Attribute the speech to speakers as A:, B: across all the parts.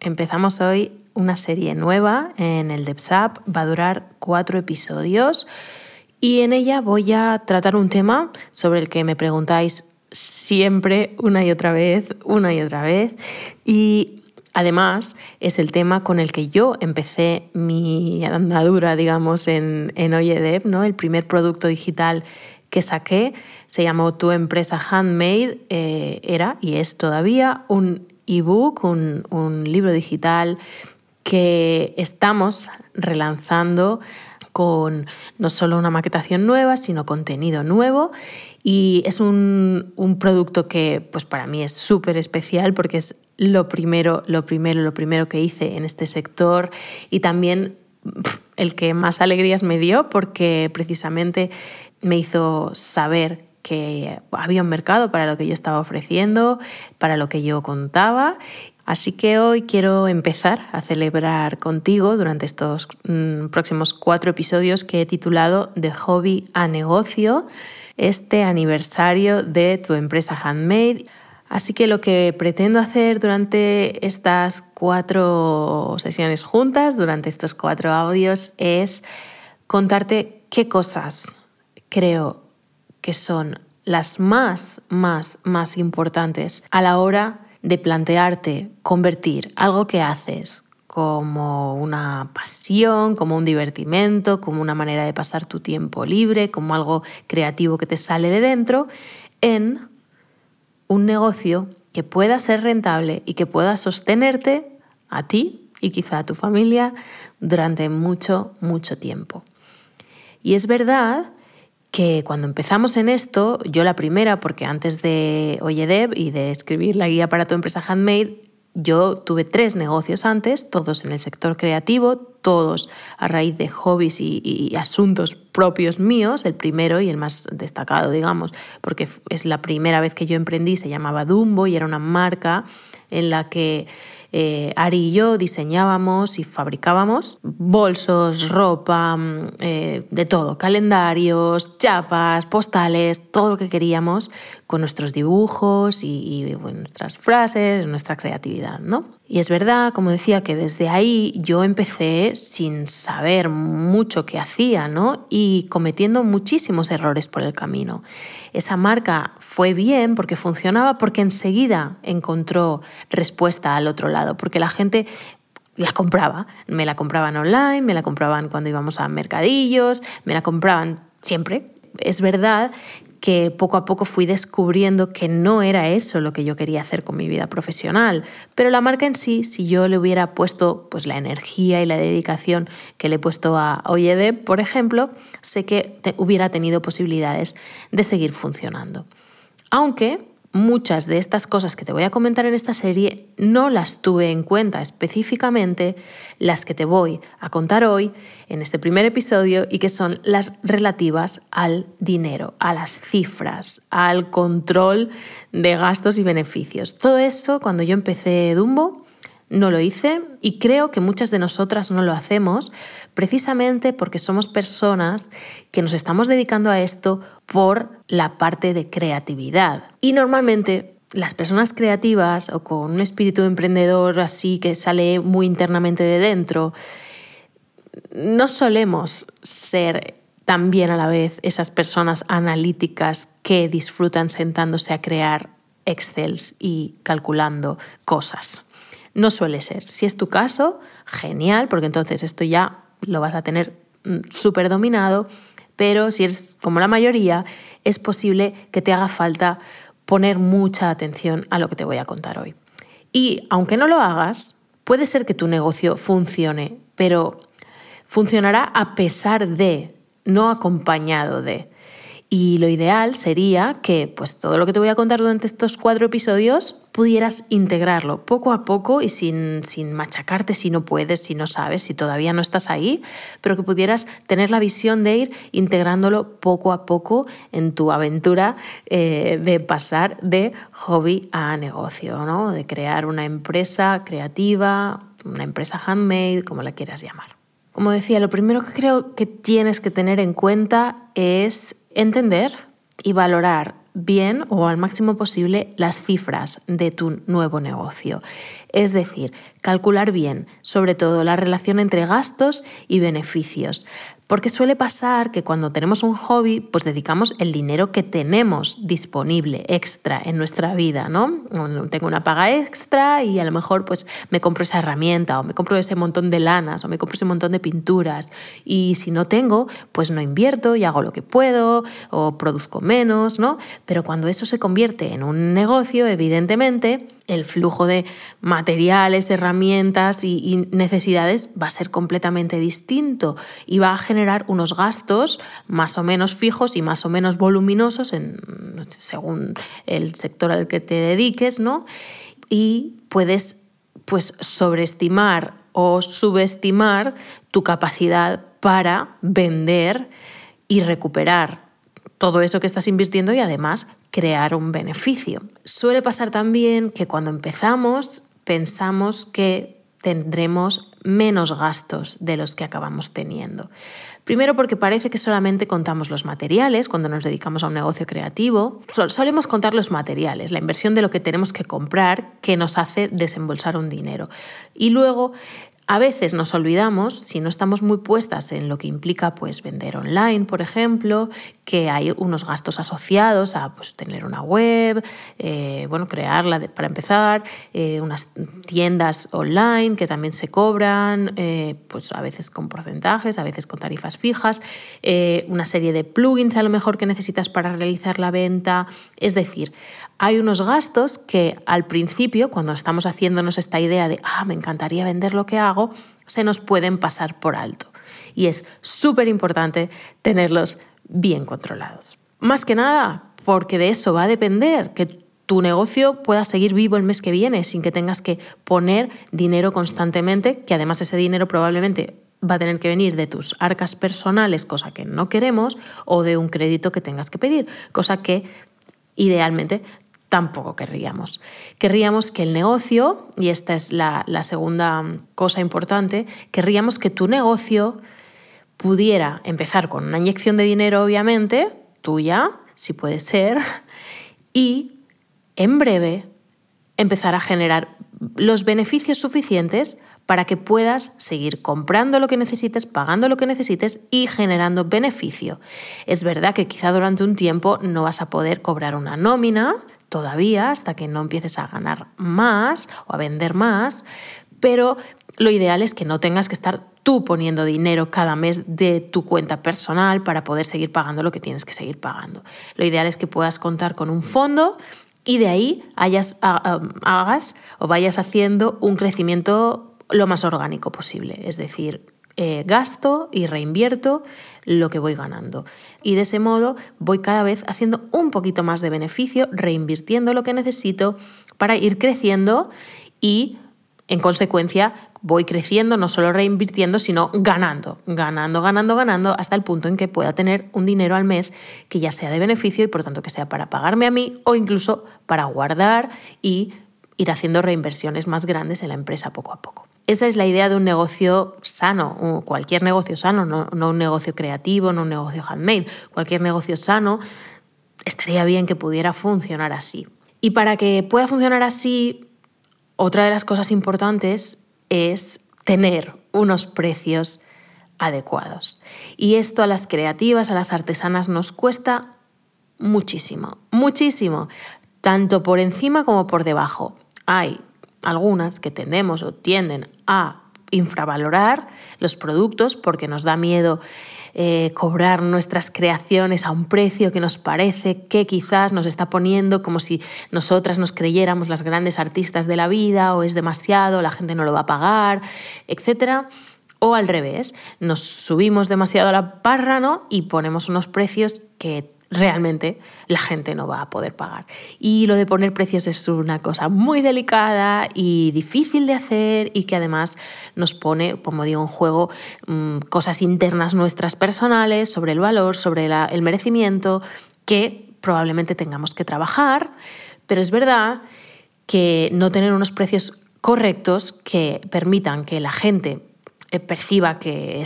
A: Empezamos hoy una serie nueva en el DevSap, va a durar cuatro episodios y en ella voy a tratar un tema sobre el que me preguntáis siempre, una y otra vez, una y otra vez. Y además es el tema con el que yo empecé mi andadura, digamos, en, en Oyedev, ¿no? El primer producto digital que saqué se llamó Tu empresa Handmade, eh, era y es todavía un ebook, un, un libro digital que estamos relanzando con no solo una maquetación nueva, sino contenido nuevo. Y es un, un producto que pues para mí es súper especial porque es lo primero, lo primero, lo primero que hice en este sector y también el que más alegrías me dio porque precisamente me hizo saber que había un mercado para lo que yo estaba ofreciendo, para lo que yo contaba. Así que hoy quiero empezar a celebrar contigo durante estos mm, próximos cuatro episodios que he titulado De hobby a negocio, este aniversario de tu empresa handmade. Así que lo que pretendo hacer durante estas cuatro sesiones juntas, durante estos cuatro audios, es contarte qué cosas creo que son las más, más, más importantes a la hora de plantearte convertir algo que haces como una pasión, como un divertimento, como una manera de pasar tu tiempo libre, como algo creativo que te sale de dentro, en un negocio que pueda ser rentable y que pueda sostenerte a ti y quizá a tu familia durante mucho, mucho tiempo. Y es verdad que cuando empezamos en esto, yo la primera, porque antes de Oyedev y de escribir la guía para tu empresa handmade, yo tuve tres negocios antes, todos en el sector creativo, todos a raíz de hobbies y, asuntos propios míos. El primero y el más destacado, digamos, porque es la primera vez que yo emprendí, se llamaba Dumbo y era una marca en la que eh, Ari y yo diseñábamos y fabricábamos bolsos, ropa, mm, eh, de todo, calendarios, chapas, postales, todo lo que queríamos con nuestros dibujos y, nuestras frases, nuestra creatividad, ¿no? Y es verdad, como decía, que desde ahí yo empecé sin saber mucho qué hacía, ¿no? Y cometiendo muchísimos errores por el camino. Esa marca fue bien porque funcionaba, porque enseguida encontró respuesta al otro lado, porque la gente la compraba. Me la compraban online, me la compraban cuando íbamos a mercadillos, me la compraban siempre. Es verdad que poco a poco fui descubriendo que no era eso lo que yo quería hacer con mi vida profesional, pero la marca en sí, si yo le hubiera puesto pues la energía y la dedicación que le he puesto a Oyede, por ejemplo, sé que hubiera tenido posibilidades de seguir funcionando. Aunque muchas de estas cosas que te voy a comentar en esta serie no las tuve en cuenta específicamente, las que te voy a contar hoy en este primer episodio y que son las relativas al dinero, a las cifras, al control de gastos y beneficios. Todo eso cuando yo empecé Dumbo no lo hice y creo que muchas de nosotras no lo hacemos precisamente porque somos personas que nos estamos dedicando a esto por la parte de creatividad. Y normalmente las personas creativas o con un espíritu emprendedor así que sale muy internamente de dentro, no solemos ser también a la vez esas personas analíticas que disfrutan sentándose a crear Excels y calculando cosas. No suele ser. Si es tu caso, genial, porque entonces esto ya lo vas a tener mm, súper dominado, pero si eres como la mayoría, es posible que te haga falta poner mucha atención a lo que te voy a contar hoy. Y aunque no lo hagas, puede ser que tu negocio funcione, pero funcionará a pesar de, no acompañado de. Y lo ideal sería que pues, todo lo que te voy a contar durante estos cuatro episodios pudieras integrarlo poco a poco y sin, sin, machacarte si no puedes, si no sabes, si todavía no estás ahí, pero que pudieras tener la visión de ir integrándolo poco a poco en tu aventura eh, de pasar de hobby a negocio, ¿no? de crear una empresa creativa, una empresa handmade, como la quieras llamar. Como decía, lo primero que creo que tienes que tener en cuenta es entender y valorar bien o al máximo posible las cifras de tu nuevo negocio. Es decir, calcular bien, sobre todo la relación entre gastos y beneficios. Porque suele pasar que cuando tenemos un hobby, pues dedicamos el dinero que tenemos disponible extra en nuestra vida, ¿no? Tengo una paga extra y a lo mejor pues me compro esa herramienta o me compro ese montón de lanas o me compro ese montón de pinturas y si no tengo, pues no invierto y hago lo que puedo o produzco menos, ¿no? Pero cuando eso se convierte en un negocio, evidentemente, el flujo de materiales, herramientas y, necesidades va a ser completamente distinto y va a generar unos gastos más o menos fijos y más o menos voluminosos según el sector al que te dediques, ¿no? Y puedes pues sobreestimar o subestimar tu capacidad para vender y recuperar todo eso que estás invirtiendo y además crear un beneficio. Suele pasar también que cuando empezamos pensamos que tendremos menos gastos de los que acabamos teniendo. Primero porque parece que solamente contamos los materiales cuando nos dedicamos a un negocio creativo. Solemos contar los materiales, la inversión de lo que tenemos que comprar que nos hace desembolsar un dinero. Y luego a veces nos olvidamos, si no estamos muy puestas en lo que implica pues, vender online, por ejemplo, que hay unos gastos asociados a pues, tener una web, eh, bueno, crearla para empezar, eh, unas tiendas online que también se cobran, eh, pues a veces con porcentajes, a veces con tarifas fijas, una serie de plugins a lo mejor que necesitas para realizar la venta. Es decir, hay unos gastos que al principio, cuando estamos haciéndonos esta idea de, ah, me encantaría vender lo que hago, se nos pueden pasar por alto. Y es súper importante tenerlos bien controlados. Más que nada, porque de eso va a depender que tu negocio pueda seguir vivo el mes que viene sin que tengas que poner dinero constantemente, que además ese dinero probablemente va a tener que venir de tus arcas personales, cosa que no queremos, o de un crédito que tengas que pedir, cosa que idealmente tampoco querríamos. Querríamos que el negocio, y esta es la, segunda cosa importante, querríamos que tu negocio pudiera empezar con una inyección de dinero, obviamente, tuya, si puede ser, y en breve empezar a generar los beneficios suficientes para que puedas seguir comprando lo que necesites, pagando lo que necesites y generando beneficio. Es verdad que quizá durante un tiempo no vas a poder cobrar una nómina todavía hasta que no empieces a ganar más o a vender más, pero lo ideal es que no tengas que estar tú poniendo dinero cada mes de tu cuenta personal para poder seguir pagando lo que tienes que seguir pagando. Lo ideal es que puedas contar con un fondo y de ahí hagas o vayas haciendo un crecimiento lo más orgánico posible, es decir, eh, gasto y reinvierto lo que voy ganando. Y de ese modo voy cada vez haciendo un poquito más de beneficio, reinvirtiendo lo que necesito para ir creciendo y en consecuencia voy creciendo, no solo reinvirtiendo, sino ganando, ganando, ganando, ganando, hasta el punto en que pueda tener un dinero al mes que ya sea de beneficio y por tanto que sea para pagarme a mí o incluso para guardar y ir haciendo reinversiones más grandes en la empresa poco a poco. Esa es la idea de un negocio sano, cualquier negocio sano, no, un negocio creativo, no un negocio handmade, cualquier negocio sano estaría bien que pudiera funcionar así. Y para que pueda funcionar así, otra de las cosas importantes es tener unos precios adecuados. Y esto a las creativas, a las artesanas nos cuesta muchísimo, muchísimo, tanto por encima como por debajo. Hay algunas que tendemos o tienden a infravalorar los productos porque nos da miedo eh, cobrar nuestras creaciones a un precio que nos parece que quizás nos está poniendo como si nosotras nos creyéramos las grandes artistas de la vida o es demasiado, la gente no lo va a pagar, etc. O al revés, nos subimos demasiado a la parra ¿no? y ponemos unos precios que realmente la gente no va a poder pagar. Y lo de poner precios es una cosa muy delicada y difícil de hacer y que además nos pone, como digo, en juego mm, cosas internas nuestras personales sobre el valor, sobre el merecimiento, que probablemente tengamos que trabajar, pero es verdad que no tener unos precios correctos que permitan que la gente perciba que,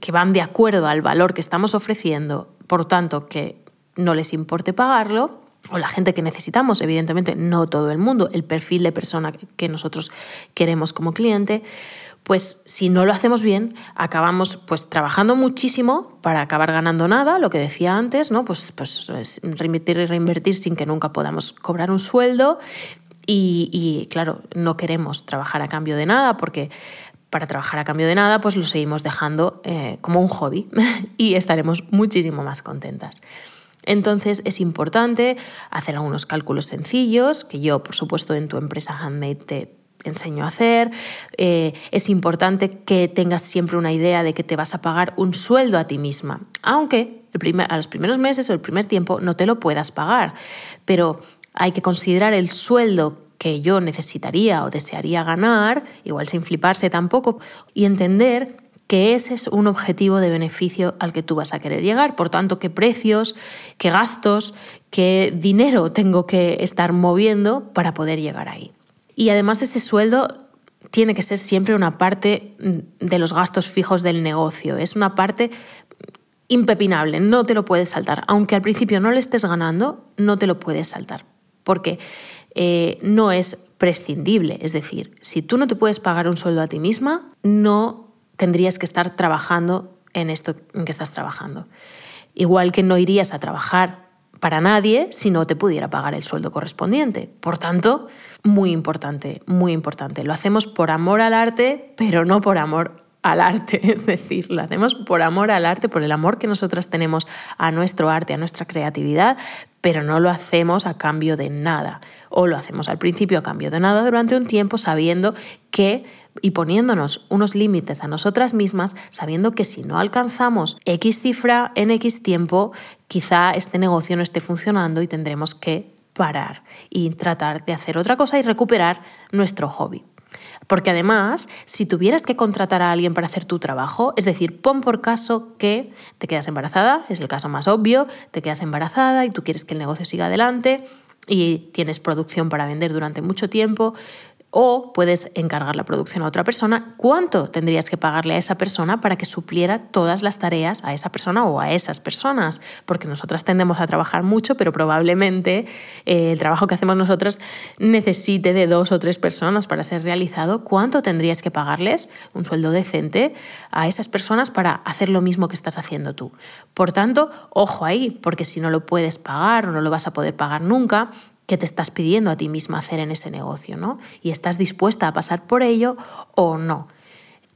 A: que van de acuerdo al valor que estamos ofreciendo, por tanto, que no les importe pagarlo, o la gente que necesitamos, evidentemente no todo el mundo, el perfil de persona que nosotros queremos como cliente, pues si no lo hacemos bien, acabamos pues trabajando muchísimo para acabar ganando nada, lo que decía antes, ¿no? Pues, pues reinvertir y reinvertir sin que nunca podamos cobrar un sueldo y, claro, no queremos trabajar a cambio de nada porque para trabajar a cambio de nada, pues lo seguimos dejando eh, como un hobby y estaremos muchísimo más contentas. Entonces es importante hacer algunos cálculos sencillos que yo, por supuesto, en tu empresa Handmade te enseño a hacer. Eh, es importante que tengas siempre una idea de que te vas a pagar un sueldo a ti misma, aunque a los primeros meses o el primer tiempo no te lo puedas pagar, pero hay que considerar el sueldo que yo necesitaría o desearía ganar, igual sin fliparse tampoco, y entender que ese es un objetivo de beneficio al que tú vas a querer llegar. Por tanto, qué precios, qué gastos, qué dinero tengo que estar moviendo para poder llegar ahí. Y además ese sueldo tiene que ser siempre una parte de los gastos fijos del negocio. Es una parte impepinable, no te lo puedes saltar. Aunque al principio no le estés ganando, no te lo puedes saltar. Porque eh, no es prescindible. Es decir, si tú no te puedes pagar un sueldo a ti misma, no tendrías que estar trabajando en esto en que estás trabajando. Igual que no irías a trabajar para nadie si no te pudiera pagar el sueldo correspondiente. Por tanto, muy importante, muy importante. Lo hacemos por amor al arte, pero no por amor al arte, es decir, lo hacemos por amor al arte, por el amor que nosotras tenemos a nuestro arte, a nuestra creatividad, pero no lo hacemos a cambio de nada. O lo hacemos al principio a cambio de nada durante un tiempo sabiendo que y poniéndonos unos límites a nosotras mismas, sabiendo que si no alcanzamos X cifra en X tiempo, quizá este negocio no esté funcionando y tendremos que parar y tratar de hacer otra cosa y recuperar nuestro hobby. Porque además, si tuvieras que contratar a alguien para hacer tu trabajo, es decir, pon por caso que te quedas embarazada, es el caso más obvio, te quedas embarazada y tú quieres que el negocio siga adelante y tienes producción para vender durante mucho tiempo, o puedes encargar la producción a otra persona. ¿Cuánto tendrías que pagarle a esa persona para que supliera todas las tareas a esa persona o a esas personas? Porque nosotras tendemos a trabajar mucho, pero probablemente eh, el trabajo que hacemos nosotras necesite de dos o tres personas para ser realizado. ¿Cuánto tendrías que pagarles un sueldo decente a esas personas para hacer lo mismo que estás haciendo tú? Por tanto, ojo ahí, porque si no lo puedes pagar o no lo vas a poder pagar nunca, que te estás pidiendo a ti misma hacer en ese negocio, ¿no? Y estás dispuesta a pasar por ello o no.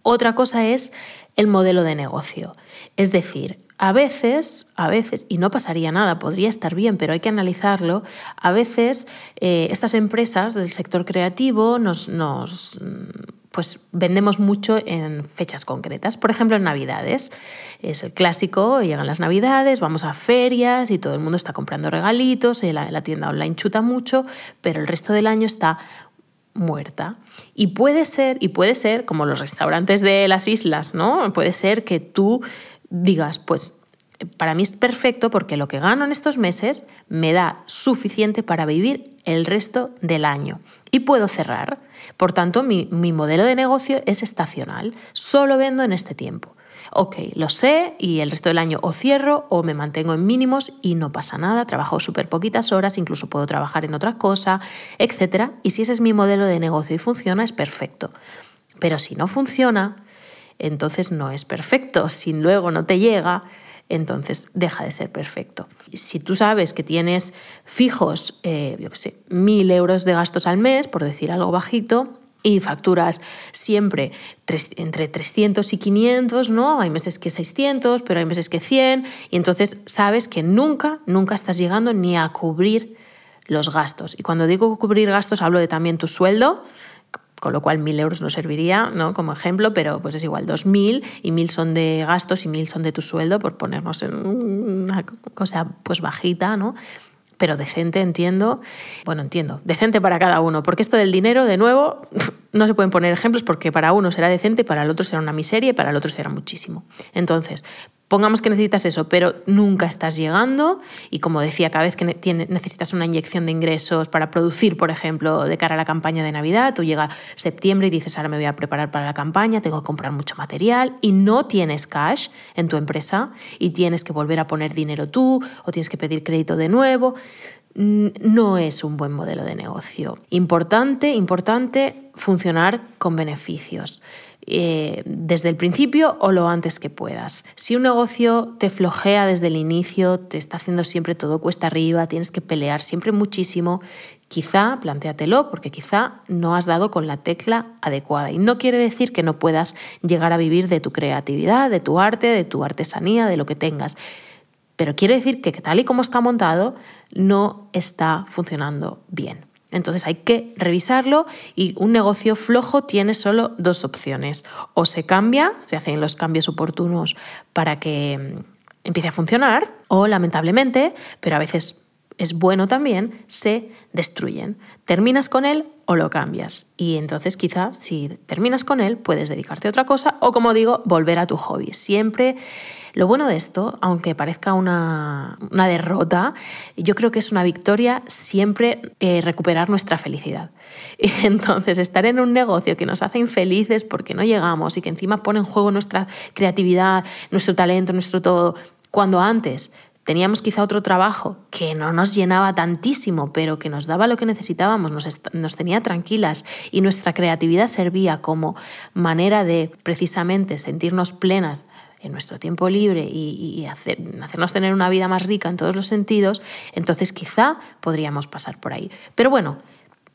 A: Otra cosa es el modelo de negocio. Es decir, a veces, a veces, y no pasaría nada, podría estar bien, pero hay que analizarlo, a veces eh, estas empresas del sector creativo nos, nos pues vendemos mucho en fechas concretas. Por ejemplo, en Navidades. Es el clásico, llegan las Navidades, vamos a ferias y todo el mundo está comprando regalitos, la, la tienda online chuta mucho, pero el resto del año está muerta. Y puede ser, y puede ser, como los restaurantes de las islas, ¿no? Puede ser que tú digas, pues para mí es perfecto porque lo que gano en estos meses me da suficiente para vivir el resto del año y puedo cerrar. Por tanto, mi, modelo de negocio es estacional, solo vendo en este tiempo. Ok, lo sé y el resto del año o cierro o me mantengo en mínimos y no pasa nada, trabajo súper poquitas horas, incluso puedo trabajar en otra cosa, etc. Y si ese es mi modelo de negocio y funciona, es perfecto. Pero si no funciona, entonces no es perfecto. Si luego no te llega, entonces deja de ser perfecto. Si tú sabes que tienes fijos, eh, yo qué sé, mil euros de gastos al mes, por decir algo bajito, y facturas siempre entre 300 y 500, ¿no? Hay meses que 600, pero hay meses que 100, y entonces sabes que nunca, nunca estás llegando ni a cubrir los gastos. Y cuando digo cubrir gastos, hablo de también tu sueldo, con lo cual mil euros no serviría ¿no? como ejemplo, pero pues es igual, dos mil y mil son de gastos y mil son de tu sueldo, por ponernos en una cosa pues bajita, ¿no? pero decente, entiendo. Bueno, entiendo, decente para cada uno, porque esto del dinero, de nuevo, no se pueden poner ejemplos porque para uno será decente, para el otro será una miseria y para el otro será muchísimo. Entonces, Pongamos que necesitas eso, pero nunca estás llegando y como decía, cada vez que necesitas una inyección de ingresos para producir, por ejemplo, de cara a la campaña de Navidad, tú llega septiembre y dices, ahora me voy a preparar para la campaña, tengo que comprar mucho material y no tienes cash en tu empresa y tienes que volver a poner dinero tú o tienes que pedir crédito de nuevo. No es un buen modelo de negocio. Importante, importante funcionar con beneficios. Eh, desde el principio o lo antes que puedas. Si un negocio te flojea desde el inicio, te está haciendo siempre todo cuesta arriba, tienes que pelear siempre muchísimo, quizá plantéatelo porque quizá no has dado con la tecla adecuada. Y no quiere decir que no puedas llegar a vivir de tu creatividad, de tu arte, de tu artesanía, de lo que tengas. Pero quiere decir que tal y como está montado, no está funcionando bien. Entonces hay que revisarlo y un negocio flojo tiene solo dos opciones. O se cambia, se hacen los cambios oportunos para que mm, empiece a funcionar, o lamentablemente, pero a veces es bueno también, se destruyen. Terminas con él o lo cambias. Y entonces quizá si terminas con él puedes dedicarte a otra cosa o como digo, volver a tu hobby. Siempre lo bueno de esto, aunque parezca una, derrota, yo creo que es una victoria siempre eh, recuperar nuestra felicidad. entonces, estar en un negocio que nos hace infelices porque no llegamos y que encima pone en juego nuestra creatividad, nuestro talento, nuestro todo, cuando antes teníamos quizá otro trabajo que no nos llenaba tantísimo, pero que nos daba lo que necesitábamos, nos, tenía tranquilas y nuestra creatividad servía como manera de precisamente sentirnos plenas en nuestro tiempo libre y, hacernos tener una vida más rica en todos los sentidos, entonces quizá podríamos pasar por ahí. Pero bueno,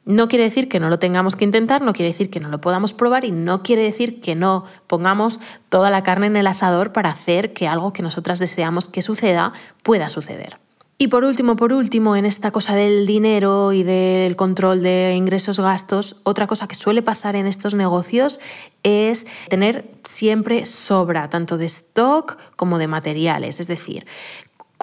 A: no quiere decir que no lo tengamos que intentar, no quiere decir que no lo podamos probar y no quiere decir que no pongamos toda la carne en el asador para hacer que algo que nosotras deseamos que suceda pueda suceder. Y por último, por último, en esta cosa del dinero y del control de ingresos-gastos, otra cosa que suele pasar en estos negocios es tener siempre sobra, tanto de stock como de materiales. Es decir,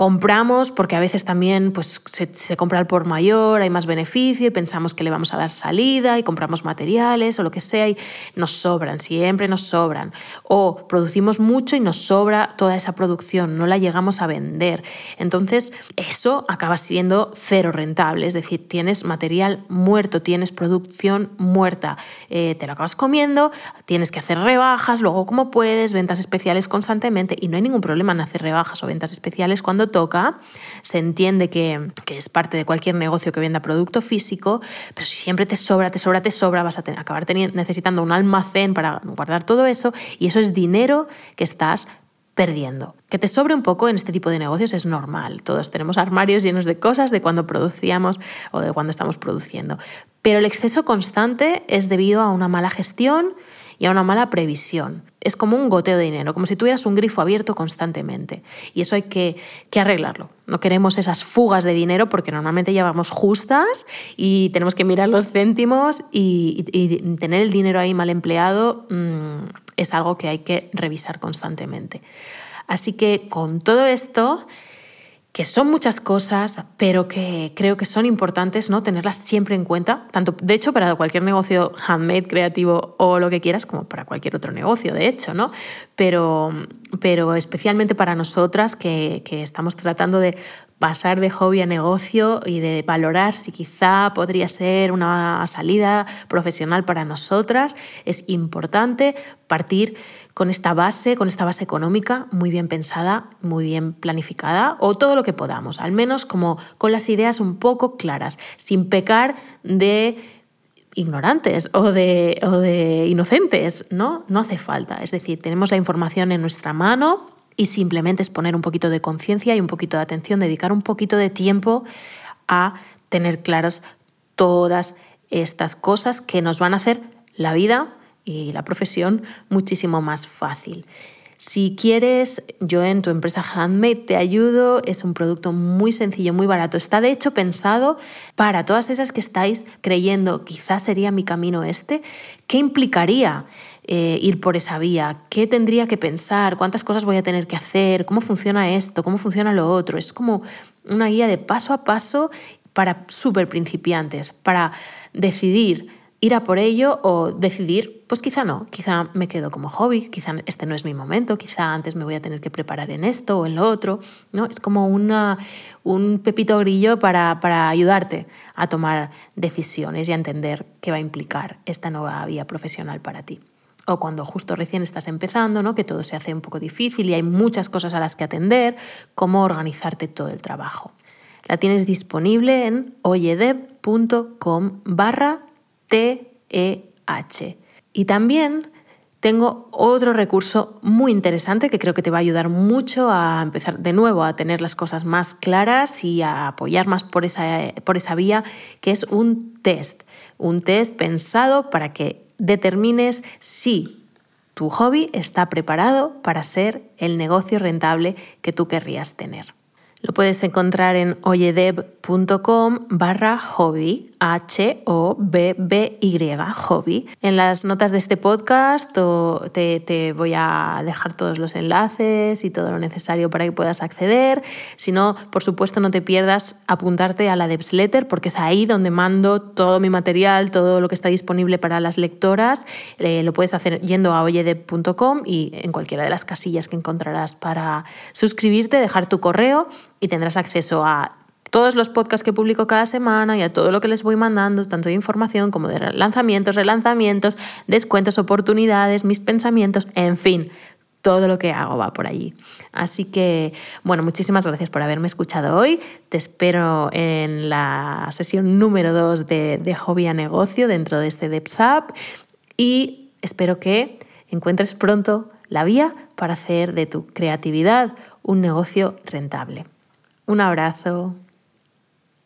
A: compramos porque a veces también pues, se, compra al por mayor, hay más beneficio y pensamos que le vamos a dar salida y compramos materiales o lo que sea y nos sobran, siempre nos sobran. O producimos mucho y nos sobra toda esa producción, no la llegamos a vender. Entonces eso acaba siendo cero rentable, es decir, tienes material muerto, tienes producción muerta, eh, te lo acabas comiendo, tienes que hacer rebajas, luego como puedes, ventas especiales constantemente y no hay ningún problema en hacer rebajas o ventas especiales cuando toca, se entiende que, es parte de cualquier negocio que venda producto físico, pero si siempre te sobra, te sobra, te sobra, vas a acabar necesitando un almacén para guardar todo eso y eso es dinero que estás perdiendo. Que te sobre un poco en este tipo de negocios es normal. Todos tenemos armarios llenos de cosas de cuando producíamos o de cuando estamos produciendo. Pero el exceso constante es debido a una mala gestión y a una mala previsión. Es como un goteo de dinero, como si tuvieras un grifo abierto constantemente. Y eso hay que, arreglarlo. No queremos esas fugas de dinero porque normalmente llevamos justas y tenemos que mirar los céntimos y, tener el dinero ahí mal empleado mm, es algo que hay que revisar constantemente. Así que con todo esto que son muchas cosas, pero que creo que son importantes ¿no? tenerlas siempre en cuenta, tanto de hecho para cualquier negocio handmade, creativo o lo que quieras, como para cualquier otro negocio, de hecho, ¿no? Pero, pero especialmente para nosotras que, que estamos tratando de pasar de hobby a negocio y de valorar si quizá podría ser una salida profesional para nosotras, es importante partir con esta base, con esta base económica muy bien pensada, muy bien planificada o todo lo que podamos, al menos como con las ideas un poco claras, sin pecar de ignorantes o de, o de inocentes, ¿no? No hace falta. Es decir, tenemos la información en nuestra mano y simplemente es poner un poquito de conciencia y un poquito de atención, dedicar un poquito de tiempo a tener claras todas estas cosas que nos van a hacer la vida y la profesión muchísimo más fácil. Si quieres, yo en tu empresa Handmade te ayudo. Es un producto muy sencillo, muy barato. Está de hecho pensado para todas esas que estáis creyendo, quizás sería mi camino este. ¿Qué implicaría eh, ir por esa vía? ¿Qué tendría que pensar? ¿Cuántas cosas voy a tener que hacer? ¿Cómo funciona esto? ¿Cómo funciona lo otro? Es como una guía de paso a paso para súper principiantes, para decidir ir a por ello o decidir, pues quizá no, quizá me quedo como hobby, quizá este no es mi momento, quizá antes me voy a tener que preparar en esto o en lo otro, ¿no? Es como un pepito grillo para, ayudarte a tomar decisiones y a entender qué va a implicar esta nueva vía profesional para ti o cuando justo recién estás empezando, ¿no? que todo se hace un poco difícil y hay muchas cosas a las que atender, cómo organizarte todo el trabajo. la tienes disponible en oyedev.com barra TEH. Y también tengo otro recurso muy interesante que creo que te va a ayudar mucho a empezar de nuevo a tener las cosas más claras y a apoyar más por esa, por esa vía, que es un test. Un test pensado para que determines si tu hobby está preparado para ser el negocio rentable que tú querrías tener. Lo puedes encontrar en oyedev.com barra hobby, H-O-B-B-Y, hobby. En las notas de este podcast te, te, voy a dejar todos los enlaces y todo lo necesario para que puedas acceder. Si no, por supuesto, no te pierdas apuntarte a la Devsletter porque es ahí donde mando todo mi material, todo lo que está disponible para las lectoras. Eh, lo puedes hacer yendo a oyedev.com y en cualquiera de las casillas que encontrarás para suscribirte, dejar tu correo y tendrás acceso a todos los podcasts que publico cada semana y a todo lo que les voy mandando, tanto de información como de lanzamientos, relanzamientos, descuentos, oportunidades, mis pensamientos, en fin, todo lo que hago va por allí. Así que, bueno, muchísimas gracias por haberme escuchado hoy. Te espero en la sesión número 2 de, de Hobby a Negocio dentro de este DevSap y espero que encuentres pronto la vía para hacer de tu creatividad un negocio rentable. Un abrazo.